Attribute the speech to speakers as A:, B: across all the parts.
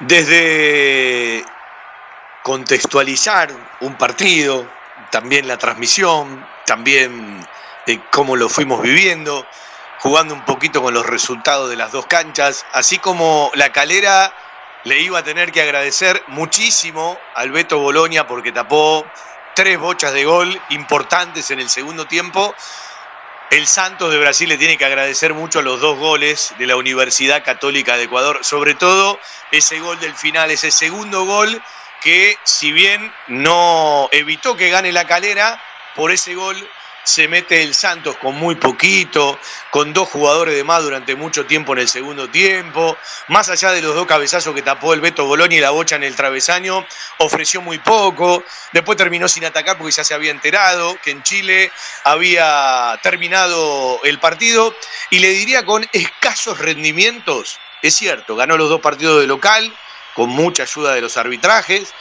A: Desde contextualizar un partido, también la transmisión, también eh, cómo lo fuimos viviendo, jugando un poquito con los resultados de las dos canchas, así como la calera le iba a tener que agradecer muchísimo al Beto Bolonia porque tapó tres bochas de gol importantes en el segundo tiempo el Santos de Brasil le tiene que agradecer mucho a los dos goles de la Universidad Católica de Ecuador, sobre todo ese gol del final, ese segundo gol que si bien no evitó que gane la calera, por ese gol se mete el Santos con muy poquito, con dos jugadores de más durante mucho tiempo en el segundo tiempo, más allá de los dos cabezazos que tapó el Beto Boloni y la bocha en el travesaño, ofreció muy poco, después terminó sin atacar porque ya se había enterado que en Chile había terminado el partido. Y le diría con escasos rendimientos, es cierto, ganó los dos partidos de local, con mucha ayuda de los arbitrajes,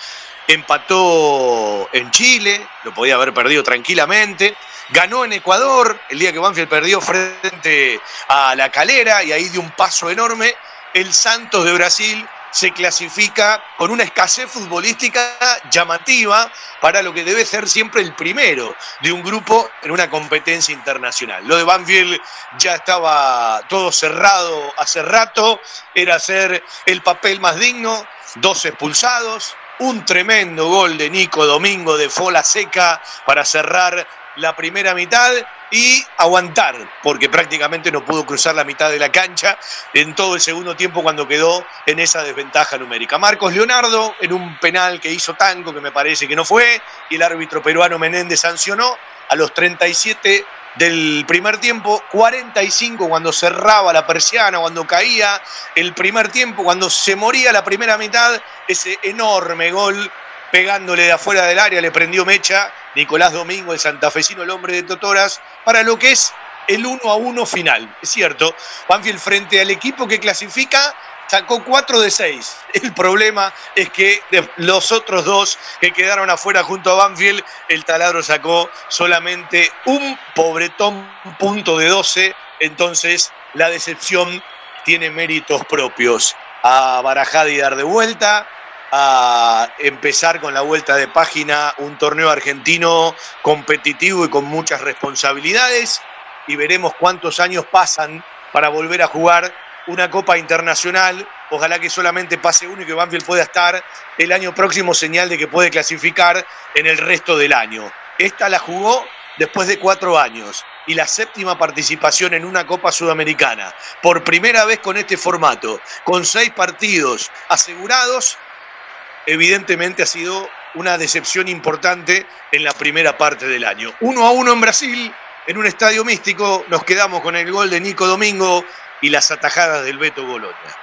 A: empató en Chile, lo podía haber perdido tranquilamente, ganó en Ecuador el día que Banfield perdió frente a la calera y ahí dio un paso enorme. El Santos de Brasil se clasifica con una escasez futbolística llamativa para lo que debe ser siempre el primero de un grupo en una competencia internacional. Lo de Banfield ya estaba todo cerrado hace rato, era ser el papel más digno, dos expulsados, un tremendo gol de Nico Domingo de Fola Seca para cerrar la primera mitad y aguantar, porque prácticamente no pudo cruzar la mitad de la cancha en todo el segundo tiempo cuando quedó en esa desventaja numérica. Marcos Leonardo en un penal que hizo Tanco, que me parece que no fue, y el árbitro peruano Menéndez sancionó a los 37 del primer tiempo, 45 cuando cerraba la persiana, cuando caía el primer tiempo, cuando se moría la primera mitad, ese enorme gol pegándole de afuera del área, le prendió mecha Nicolás Domingo, el santafesino, el hombre de Totoras, para lo que es el 1 a 1 final. Es cierto, Banfield frente al equipo que clasifica sacó 4 de 6. El problema es que los otros dos que quedaron afuera junto a Banfield, el taladro sacó solamente un pobretón punto de 12. Entonces, la decepción tiene méritos propios. A Barajada y dar de vuelta, a empezar con la vuelta de página un torneo argentino competitivo y con muchas responsabilidades y veremos cuántos años pasan para volver a jugar una Copa Internacional. Ojalá que solamente pase uno y que Banfield pueda estar el año próximo, señal de que puede clasificar en el resto del año. Esta la jugó después de cuatro años y la séptima participación en una Copa Sudamericana. Por primera vez con este formato, con seis partidos asegurados evidentemente ha sido una decepción importante en la primera parte del año. Uno a uno en Brasil, en un estadio místico, nos quedamos con el gol de Nico Domingo y las atajadas del Beto Bolonia.